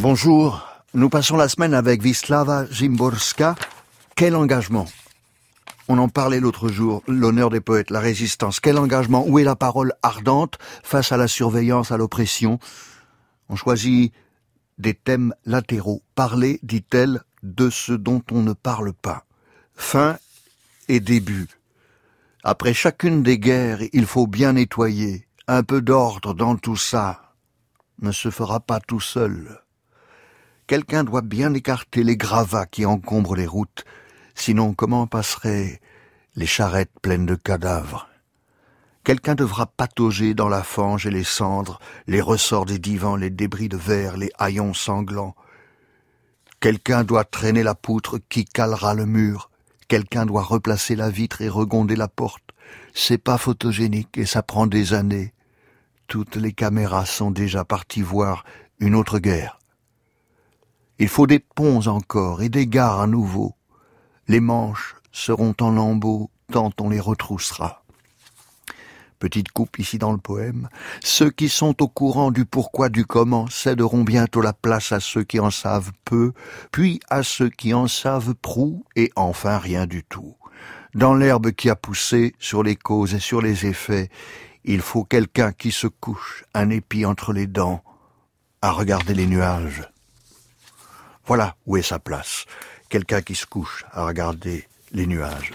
Bonjour, nous passons la semaine avec Vislava Zimborska. Quel engagement? On en parlait l'autre jour, l'honneur des poètes, la résistance. Quel engagement? Où est la parole ardente face à la surveillance, à l'oppression? On choisit des thèmes latéraux. Parler, dit-elle, de ce dont on ne parle pas. Fin et début. Après chacune des guerres, il faut bien nettoyer. Un peu d'ordre dans tout ça ne se fera pas tout seul. Quelqu'un doit bien écarter les gravats qui encombrent les routes, sinon comment passeraient les charrettes pleines de cadavres? Quelqu'un devra patauger dans la fange et les cendres, les ressorts des divans, les débris de verre, les haillons sanglants. Quelqu'un doit traîner la poutre qui calera le mur, Quelqu'un doit replacer la vitre et regonder la porte. C'est pas photogénique et ça prend des années. Toutes les caméras sont déjà parties voir une autre guerre. Il faut des ponts encore et des gares à nouveau. Les manches seront en lambeaux tant on les retroussera petite coupe ici dans le poème, ceux qui sont au courant du pourquoi du comment céderont bientôt la place à ceux qui en savent peu, puis à ceux qui en savent prou, et enfin rien du tout. Dans l'herbe qui a poussé, sur les causes et sur les effets, il faut quelqu'un qui se couche, un épi entre les dents, à regarder les nuages. Voilà où est sa place. Quelqu'un qui se couche à regarder les nuages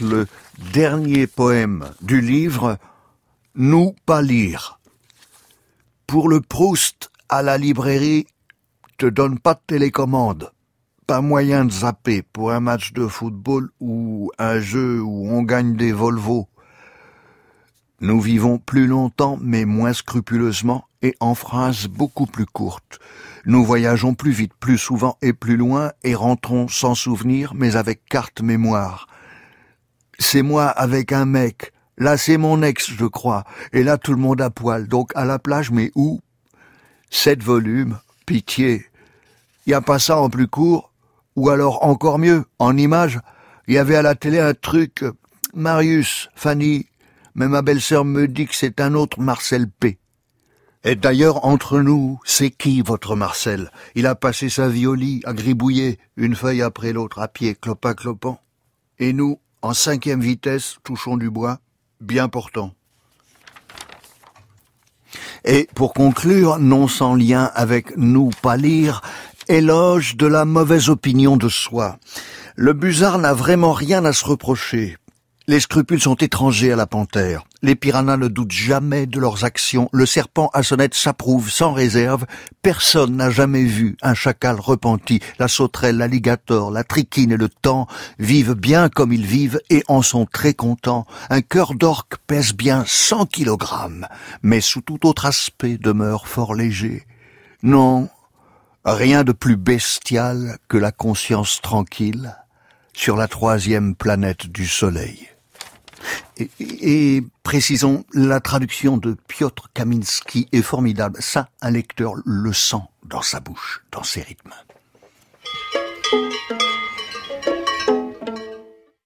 le dernier poème du livre Nous pas lire. Pour le Proust à la librairie, te donne pas de télécommande, pas moyen de zapper pour un match de football ou un jeu où on gagne des Volvo. Nous vivons plus longtemps mais moins scrupuleusement en phrases beaucoup plus courtes. Nous voyageons plus vite, plus souvent et plus loin et rentrons sans souvenir mais avec carte mémoire c'est moi avec un mec. Là, c'est mon ex, je crois. Et là, tout le monde à poil. Donc, à la plage, mais où? Sept volumes. Pitié. Y a pas ça en plus court? Ou alors, encore mieux, en image? Il y avait à la télé un truc. Marius, Fanny. Mais ma belle-sœur me dit que c'est un autre Marcel P. Et d'ailleurs, entre nous, c'est qui votre Marcel? Il a passé sa vie au lit, à gribouiller, une feuille après l'autre, à pied, clopin clopant. Et nous, en cinquième vitesse, touchons du bois, bien portant. Et pour conclure, non sans lien avec nous pas lire, éloge de la mauvaise opinion de soi. Le busard n'a vraiment rien à se reprocher. Les scrupules sont étrangers à la panthère. Les piranhas ne doutent jamais de leurs actions. Le serpent à sonnette s'approuve sans réserve. Personne n'a jamais vu un chacal repenti. La sauterelle, l'alligator, la triquine et le temps vivent bien comme ils vivent et en sont très contents. Un cœur d'orque pèse bien 100 kilogrammes, mais sous tout autre aspect demeure fort léger. Non, rien de plus bestial que la conscience tranquille sur la troisième planète du Soleil. Et, précisons, la traduction de Piotr Kaminski est formidable. Ça, un lecteur le sent dans sa bouche, dans ses rythmes.